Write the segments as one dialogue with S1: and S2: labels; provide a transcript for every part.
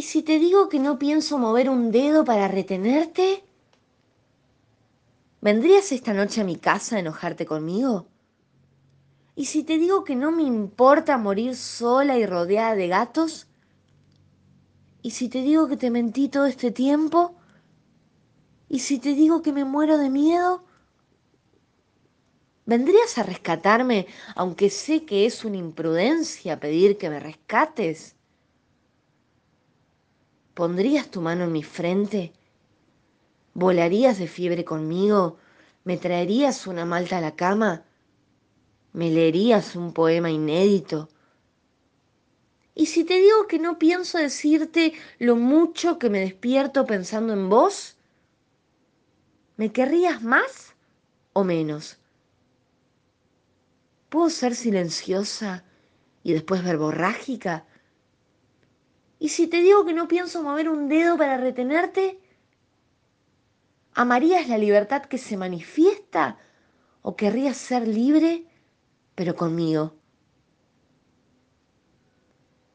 S1: ¿Y si te digo que no pienso mover un dedo para retenerte? ¿Vendrías esta noche a mi casa a enojarte conmigo? ¿Y si te digo que no me importa morir sola y rodeada de gatos? ¿Y si te digo que te mentí todo este tiempo? ¿Y si te digo que me muero de miedo? ¿Vendrías a rescatarme, aunque sé que es una imprudencia pedir que me rescates? ¿Pondrías tu mano en mi frente? ¿Volarías de fiebre conmigo? ¿Me traerías una malta a la cama? ¿Me leerías un poema inédito? ¿Y si te digo que no pienso decirte lo mucho que me despierto pensando en vos? ¿Me querrías más o menos? ¿Puedo ser silenciosa y después verborrágica? ¿Y si te digo que no pienso mover un dedo para retenerte? ¿Amarías la libertad que se manifiesta o querrías ser libre, pero conmigo?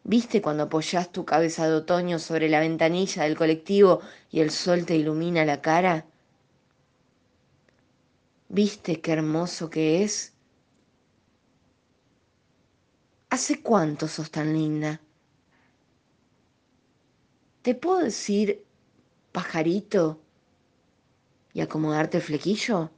S1: ¿Viste cuando apoyas tu cabeza de otoño sobre la ventanilla del colectivo y el sol te ilumina la cara? ¿Viste qué hermoso que es? ¿Hace cuánto sos tan linda? ¿Te puedo decir pajarito y acomodarte el flequillo?